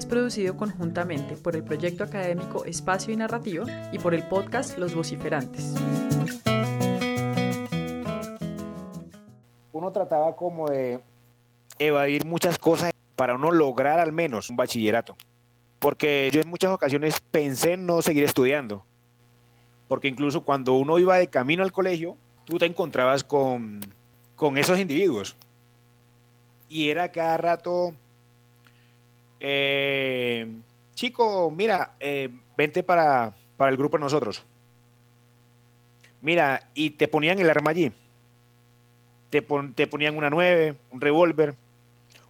es producido conjuntamente por el proyecto académico Espacio y Narrativa y por el podcast Los Vociferantes. Uno trataba como de evadir muchas cosas para uno lograr al menos un bachillerato. Porque yo en muchas ocasiones pensé en no seguir estudiando. Porque incluso cuando uno iba de camino al colegio, tú te encontrabas con, con esos individuos. Y era cada rato, eh, chico, mira, eh, vente para, para el grupo de nosotros. Mira, y te ponían el arma allí. Te, te ponían una 9, un revólver,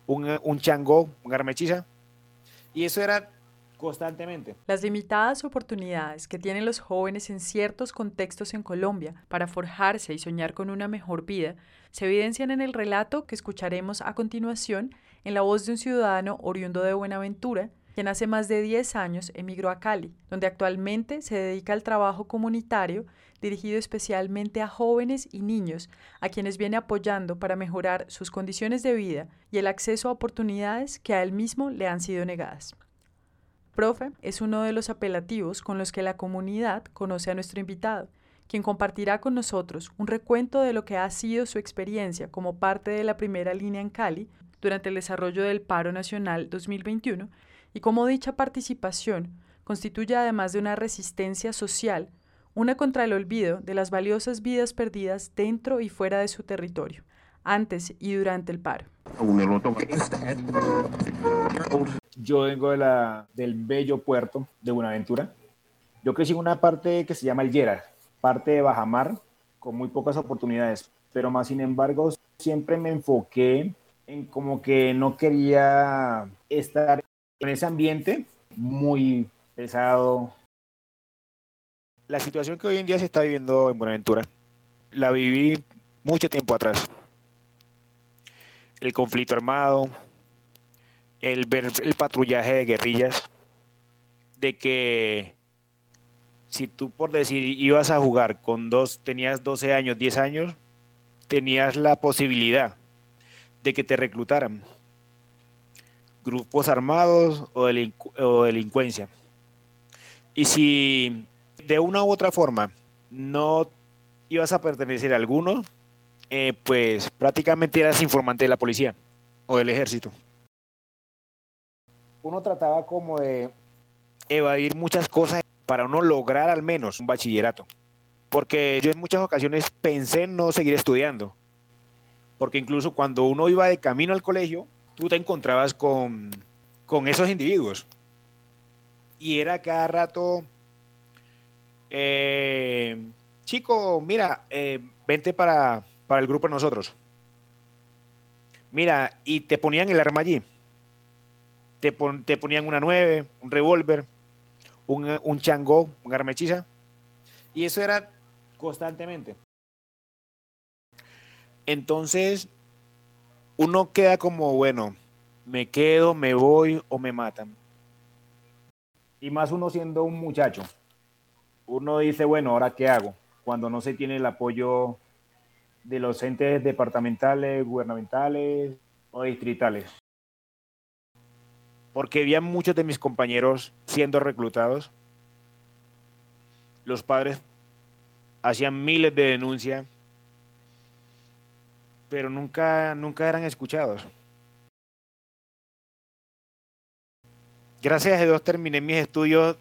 un, un changó, un armechiza. Y eso era constantemente. Las limitadas oportunidades que tienen los jóvenes en ciertos contextos en Colombia para forjarse y soñar con una mejor vida se evidencian en el relato que escucharemos a continuación en la voz de un ciudadano oriundo de Buenaventura, quien hace más de 10 años emigró a Cali, donde actualmente se dedica al trabajo comunitario dirigido especialmente a jóvenes y niños, a quienes viene apoyando para mejorar sus condiciones de vida y el acceso a oportunidades que a él mismo le han sido negadas. Profe es uno de los apelativos con los que la comunidad conoce a nuestro invitado, quien compartirá con nosotros un recuento de lo que ha sido su experiencia como parte de la primera línea en Cali durante el desarrollo del Paro Nacional 2021 y cómo dicha participación constituye además de una resistencia social una contra el olvido de las valiosas vidas perdidas dentro y fuera de su territorio, antes y durante el paro. Yo vengo de la, del bello puerto de Buenaventura. Yo crecí en una parte que se llama El Llera, parte de Bajamar, con muy pocas oportunidades, pero más sin embargo siempre me enfoqué en como que no quería estar en ese ambiente muy pesado, la situación que hoy en día se está viviendo en Buenaventura, la viví mucho tiempo atrás. El conflicto armado, el el patrullaje de guerrillas, de que si tú por decir ibas a jugar con dos, tenías 12 años, 10 años, tenías la posibilidad de que te reclutaran grupos armados o, o delincuencia. Y si de una u otra forma no ibas a pertenecer a alguno, eh, pues prácticamente eras informante de la policía o del ejército. Uno trataba como de evadir muchas cosas para uno lograr al menos un bachillerato. Porque yo en muchas ocasiones pensé en no seguir estudiando. Porque incluso cuando uno iba de camino al colegio, tú te encontrabas con, con esos individuos. Y era cada rato eh, chico, mira, eh, vente para, para el grupo de nosotros. Mira, y te ponían el arma allí. Te, te ponían una 9, un revólver, un, un changó, un arma hechiza. Y eso era constantemente. Entonces, uno queda como, bueno, me quedo, me voy o me matan. Y más uno siendo un muchacho uno dice, bueno, ¿ahora qué hago? Cuando no se tiene el apoyo de los entes departamentales, gubernamentales o distritales. Porque había muchos de mis compañeros siendo reclutados. Los padres hacían miles de denuncias, pero nunca, nunca eran escuchados. Gracias a Dios terminé mis estudios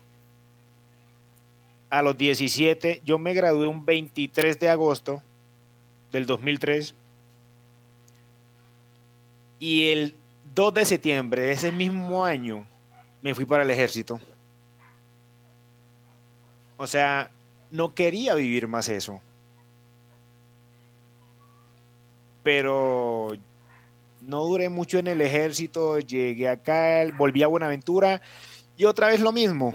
a los 17, yo me gradué un 23 de agosto del 2003 y el 2 de septiembre de ese mismo año me fui para el ejército. O sea, no quería vivir más eso. Pero no duré mucho en el ejército, llegué acá, volví a Buenaventura y otra vez lo mismo.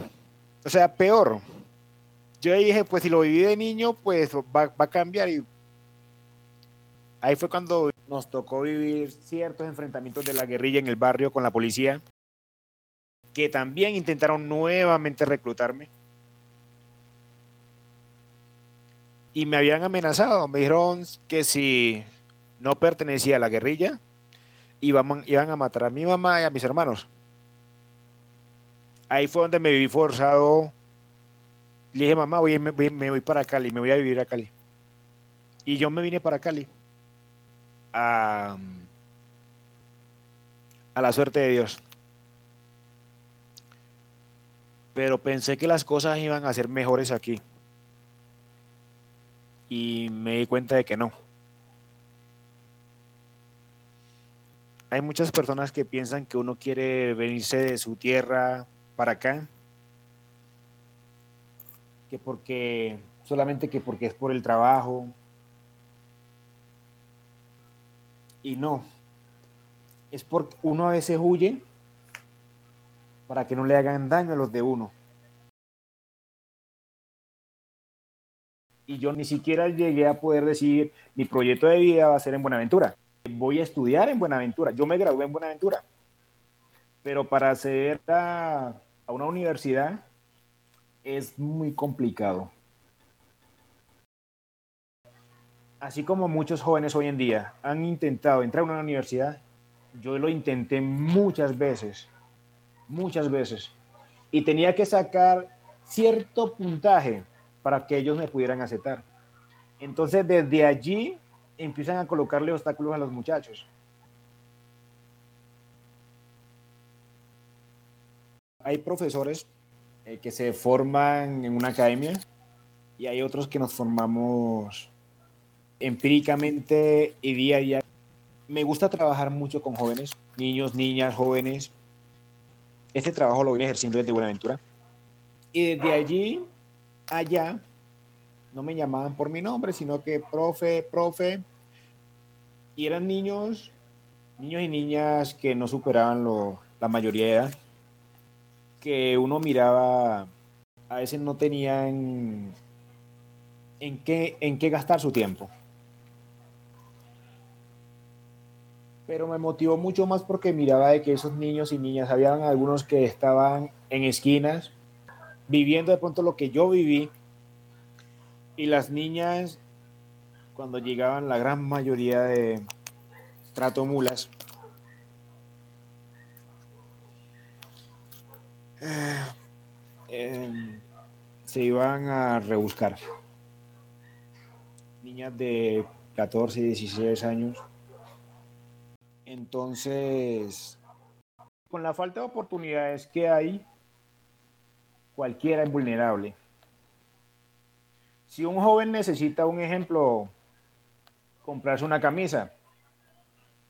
O sea, peor yo dije, pues si lo viví de niño, pues va, va a cambiar. Y ahí fue cuando nos tocó vivir ciertos enfrentamientos de la guerrilla en el barrio con la policía, que también intentaron nuevamente reclutarme. Y me habían amenazado, me dijeron que si no pertenecía a la guerrilla, iban, iban a matar a mi mamá y a mis hermanos. Ahí fue donde me viví forzado. Le dije, mamá, voy, me, me voy para Cali, me voy a vivir a Cali. Y yo me vine para Cali. A, a la suerte de Dios. Pero pensé que las cosas iban a ser mejores aquí. Y me di cuenta de que no. Hay muchas personas que piensan que uno quiere venirse de su tierra para acá. Que porque, solamente que porque es por el trabajo. Y no. Es porque uno a veces huye para que no le hagan daño a los de uno. Y yo ni siquiera llegué a poder decir, mi proyecto de vida va a ser en Buenaventura. Voy a estudiar en Buenaventura. Yo me gradué en Buenaventura. Pero para acceder a, a una universidad es muy complicado. Así como muchos jóvenes hoy en día han intentado entrar a una universidad, yo lo intenté muchas veces, muchas veces, y tenía que sacar cierto puntaje para que ellos me pudieran aceptar. Entonces, desde allí empiezan a colocarle obstáculos a los muchachos. Hay profesores eh, que se forman en una academia y hay otros que nos formamos empíricamente y día a día. Me gusta trabajar mucho con jóvenes, niños, niñas, jóvenes. Este trabajo lo voy ejerciendo desde Buenaventura. Y desde allí, allá, no me llamaban por mi nombre, sino que profe, profe. Y eran niños, niños y niñas que no superaban lo, la mayoría de edad, que uno miraba, a veces no tenían en qué, en qué gastar su tiempo. Pero me motivó mucho más porque miraba de que esos niños y niñas, habían algunos que estaban en esquinas, viviendo de pronto lo que yo viví, y las niñas, cuando llegaban la gran mayoría de trato mulas, eh, se iban a rebuscar. Niñas de 14 y 16 años. Entonces, con la falta de oportunidades que hay, cualquiera es vulnerable. Si un joven necesita un ejemplo, comprarse una camisa,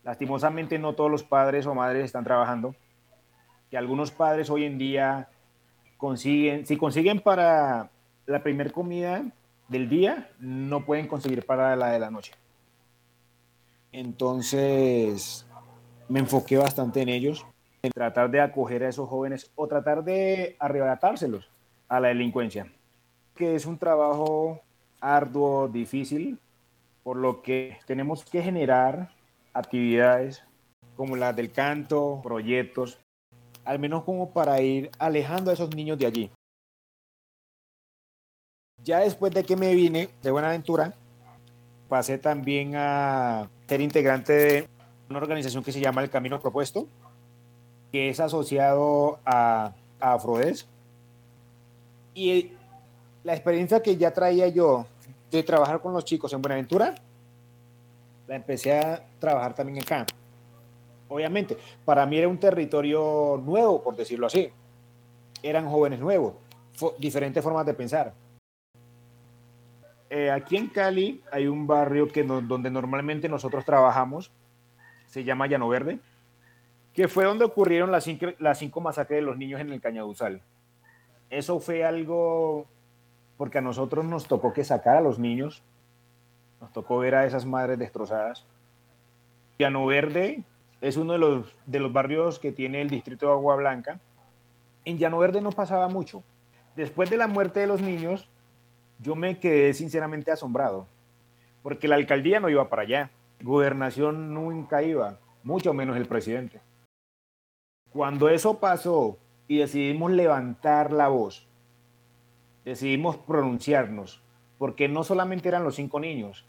lastimosamente no todos los padres o madres están trabajando, que algunos padres hoy en día consiguen, si consiguen para la primer comida del día, no pueden conseguir para la de la noche. Entonces, me enfoqué bastante en ellos, en tratar de acoger a esos jóvenes o tratar de arrebatárselos a la delincuencia, que es un trabajo arduo, difícil, por lo que tenemos que generar actividades como las del canto, proyectos, al menos como para ir alejando a esos niños de allí. Ya después de que me vine de Buenaventura, pasé también a ser integrante de una organización que se llama El Camino Propuesto, que es asociado a, a Afrodes. Y la experiencia que ya traía yo de trabajar con los chicos en Buenaventura, la empecé a trabajar también acá. Obviamente, para mí era un territorio nuevo, por decirlo así. Eran jóvenes nuevos, diferentes formas de pensar. Eh, aquí en Cali hay un barrio que donde normalmente nosotros trabajamos, se llama Llano Verde, que fue donde ocurrieron las cinco, las cinco masacres de los niños en el Cañaduzal. Eso fue algo porque a nosotros nos tocó que sacar a los niños, nos tocó ver a esas madres destrozadas. Llano Verde es uno de los, de los barrios que tiene el distrito de Agua Blanca. En Llano Verde no pasaba mucho. Después de la muerte de los niños, yo me quedé sinceramente asombrado, porque la alcaldía no iba para allá, gobernación nunca iba, mucho menos el presidente. Cuando eso pasó y decidimos levantar la voz, decidimos pronunciarnos, porque no solamente eran los cinco niños,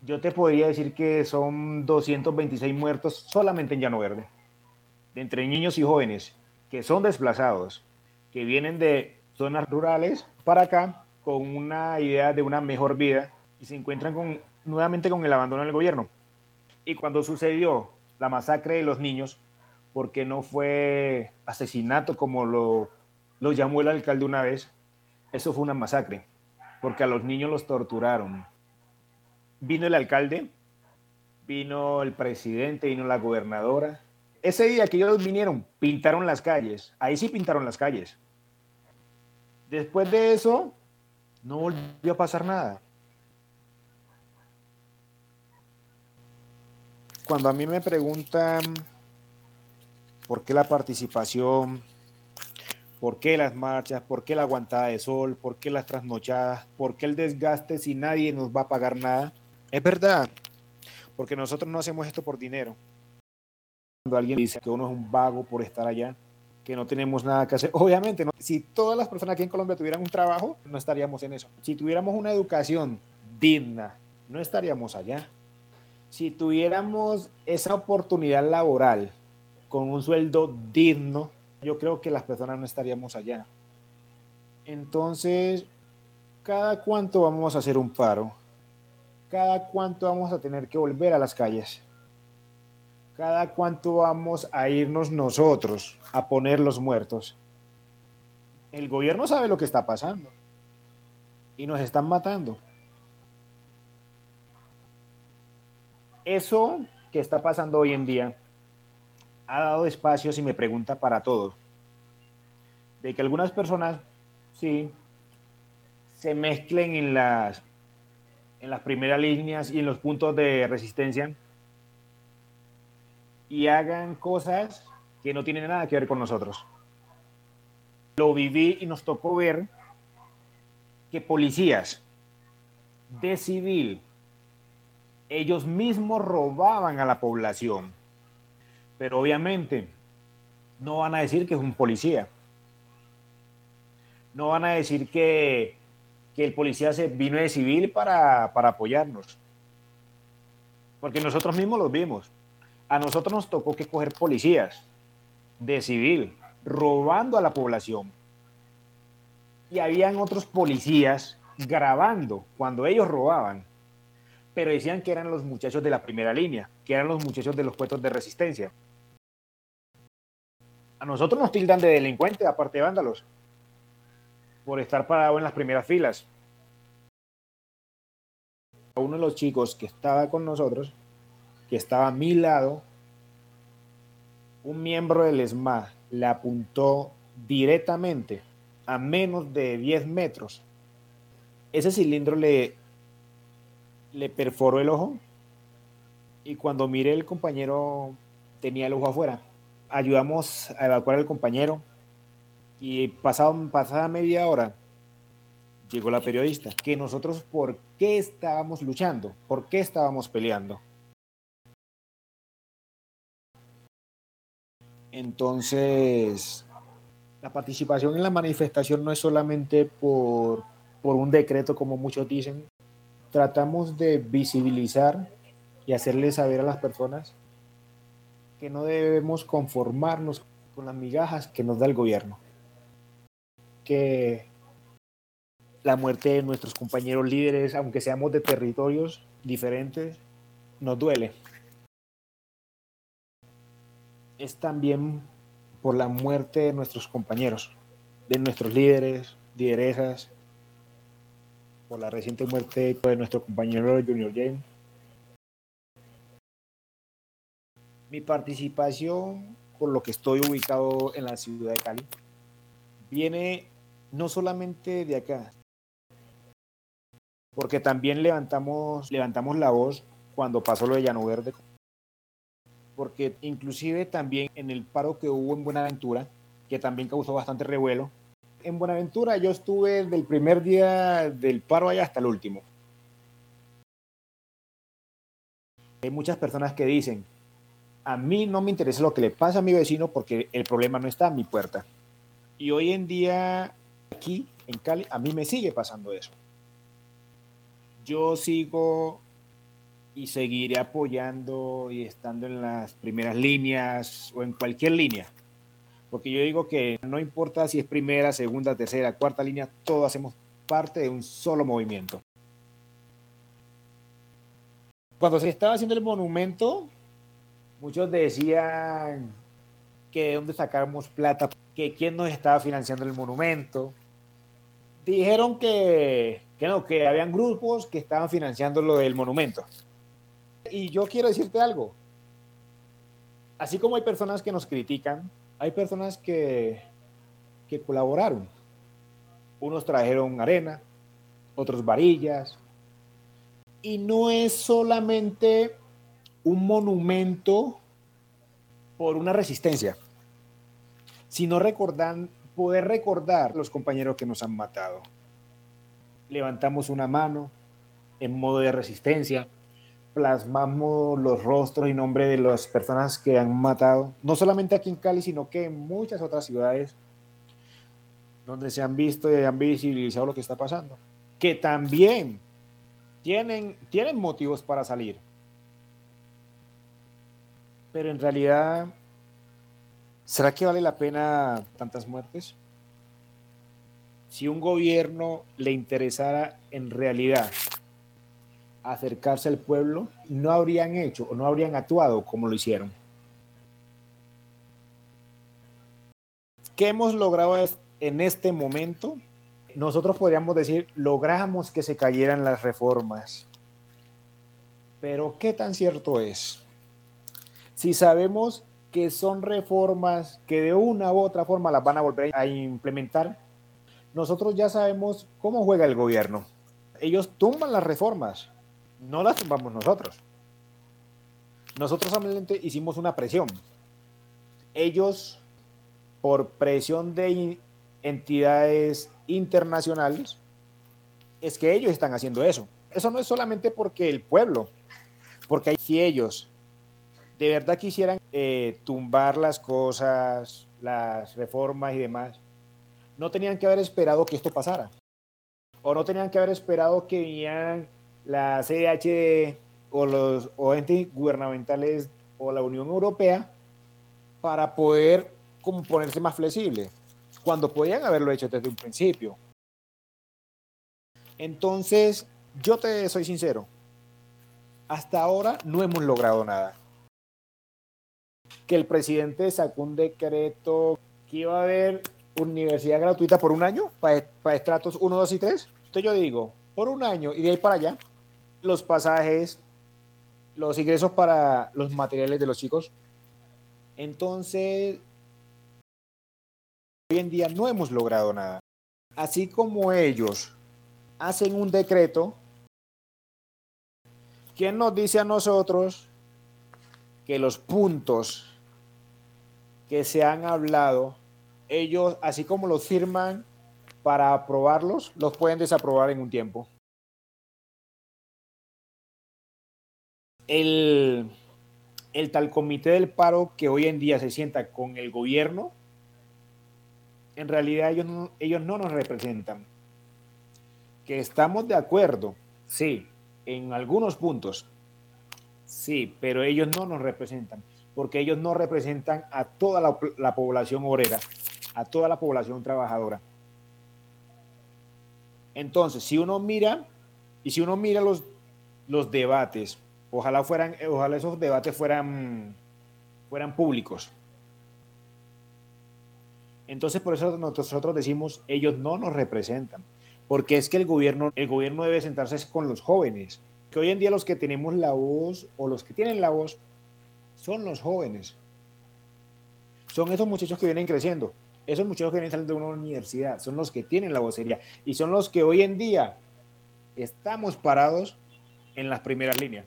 yo te podría decir que son 226 muertos solamente en Llano Verde, de entre niños y jóvenes que son desplazados, que vienen de zonas rurales para acá con una idea de una mejor vida y se encuentran con, nuevamente con el abandono del gobierno. Y cuando sucedió la masacre de los niños, porque no fue asesinato como lo, lo llamó el alcalde una vez, eso fue una masacre, porque a los niños los torturaron, vino el alcalde, vino el presidente, vino la gobernadora. Ese día que ellos vinieron, pintaron las calles. Ahí sí pintaron las calles. Después de eso, no volvió a pasar nada. Cuando a mí me preguntan por qué la participación, por qué las marchas, por qué la aguantada de sol, por qué las trasnochadas, por qué el desgaste si nadie nos va a pagar nada, es verdad, porque nosotros no hacemos esto por dinero. Cuando alguien dice que uno es un vago por estar allá, que no tenemos nada que hacer, obviamente, si todas las personas aquí en Colombia tuvieran un trabajo, no estaríamos en eso. Si tuviéramos una educación digna, no estaríamos allá. Si tuviéramos esa oportunidad laboral con un sueldo digno, yo creo que las personas no estaríamos allá. Entonces, ¿cada cuánto vamos a hacer un paro? cada cuánto vamos a tener que volver a las calles. Cada cuánto vamos a irnos nosotros a poner los muertos. El gobierno sabe lo que está pasando y nos están matando. Eso que está pasando hoy en día ha dado espacio, si me pregunta, para todo. De que algunas personas, sí, se mezclen en las en las primeras líneas y en los puntos de resistencia y hagan cosas que no tienen nada que ver con nosotros. Lo viví y nos tocó ver que policías de civil, ellos mismos robaban a la población. Pero obviamente no van a decir que es un policía. No van a decir que que el policía se vino de civil para, apoyarnos. Porque nosotros mismos los vimos. A nosotros nos tocó que coger policías de civil, robando a la población. Y habían otros policías grabando cuando ellos robaban. Pero decían que eran los muchachos de la primera línea, que eran los muchachos de los puestos de resistencia. A nosotros nos tildan de delincuentes, aparte de vándalos por estar parado en las primeras filas. Uno de los chicos que estaba con nosotros, que estaba a mi lado, un miembro del ESMA le apuntó directamente a menos de 10 metros. Ese cilindro le, le perforó el ojo y cuando miré el compañero tenía el ojo afuera. Ayudamos a evacuar al compañero, y pasado, pasada media hora llegó la periodista, que nosotros por qué estábamos luchando, por qué estábamos peleando. Entonces, la participación en la manifestación no es solamente por, por un decreto, como muchos dicen. Tratamos de visibilizar y hacerle saber a las personas que no debemos conformarnos con las migajas que nos da el gobierno que la muerte de nuestros compañeros líderes, aunque seamos de territorios diferentes, nos duele. Es también por la muerte de nuestros compañeros, de nuestros líderes, lideresas, por la reciente muerte de nuestro compañero Junior James. Mi participación, por lo que estoy ubicado en la ciudad de Cali, viene no solamente de acá, porque también levantamos, levantamos la voz cuando pasó lo de Llano Verde, porque inclusive también en el paro que hubo en Buenaventura, que también causó bastante revuelo, En Buenaventura yo estuve del primer día del paro allá hasta el último. Hay muchas personas que dicen, a mí no me interesa lo que le pasa a mi vecino porque el problema no está a mi puerta. Y hoy en día, aquí en Cali, a mí me sigue pasando eso. Yo sigo y seguiré apoyando y estando en las primeras líneas o en cualquier línea. Porque yo digo que no importa si es primera, segunda, tercera, cuarta línea, todos hacemos parte de un solo movimiento. Cuando se estaba haciendo el monumento, muchos decían que de dónde sacamos plata, que quién nos estaba financiando el monumento. Dijeron que, que no, que habían grupos que estaban financiando lo del monumento. Y yo quiero decirte algo. Así como hay personas que nos critican, hay personas que, que colaboraron. Unos trajeron arena, otros varillas, y no es solamente un monumento por una resistencia, sino poder recordar los compañeros que nos han matado. Levantamos una mano en modo de resistencia, plasmamos los rostros y nombre de las personas que han matado, no solamente aquí en Cali, sino que en muchas otras ciudades donde se han visto y han visibilizado lo que está pasando. Que también tienen, tienen motivos para salir. Pero en realidad, ¿será que vale la pena tantas muertes? Si un gobierno le interesara en realidad acercarse al pueblo, no habrían hecho o no habrían actuado como lo hicieron. ¿Qué hemos logrado en este momento? nosotros podríamos decir, logramos que se cayeran las reformas. Pero ¿qué tan cierto es? Si sabemos que son reformas que de una u otra forma las van a volver a implementar, nosotros ya sabemos cómo juega el gobierno. Ellos tumban las reformas, no las tumbamos nosotros. Nosotros solamente hicimos una presión. Ellos, por presión de entidades internacionales, es que ellos están haciendo eso. Eso no es solamente porque el pueblo, porque si ellos de verdad quisieran eh, tumbar las cosas, las reformas y demás, no tenían que haber esperado que esto pasara. O no tenían que haber esperado que vinieran la CDH o los entes gubernamentales o la Unión Europea para poder como ponerse más flexible cuando podían haberlo hecho desde un principio. Entonces, yo te soy sincero, hasta ahora no hemos logrado nada. Que el presidente sacó un decreto que iba a haber universidad gratuita por un año para, para estratos 1, 2 y 3. Entonces yo digo, por un año y de ahí para allá, los pasajes, los ingresos para los materiales de los chicos. Entonces, hoy en día no hemos logrado nada. Así como ellos hacen un decreto, ¿quién nos dice a nosotros que los puntos que se han hablado, ellos, así como los firman para aprobarlos, los pueden desaprobar en un tiempo? El, el tal comité del paro que hoy en día se sienta con el gobierno en realidad ellos no, ellos no nos representan. Que estamos de acuerdo, sí, en algunos puntos, sí, pero ellos no nos representan, porque ellos no representan a toda la, población obrera, a toda la población trabajadora. Entonces, si uno mira, y si uno mira los, los debates, ojalá fueran, ojalá esos debates fueran, fueran públicos entonces por eso nosotros decimos, ellos no nos representan, porque es que el gobierno, el gobierno debe sentarse con los jóvenes, que hoy en día los que tenemos la voz o los que tienen la voz son los jóvenes. Son esos muchachos que vienen creciendo, esos muchachos que vienen saliendo de una universidad, son los que tienen la vocería y son los que hoy en día estamos parados en las primeras líneas.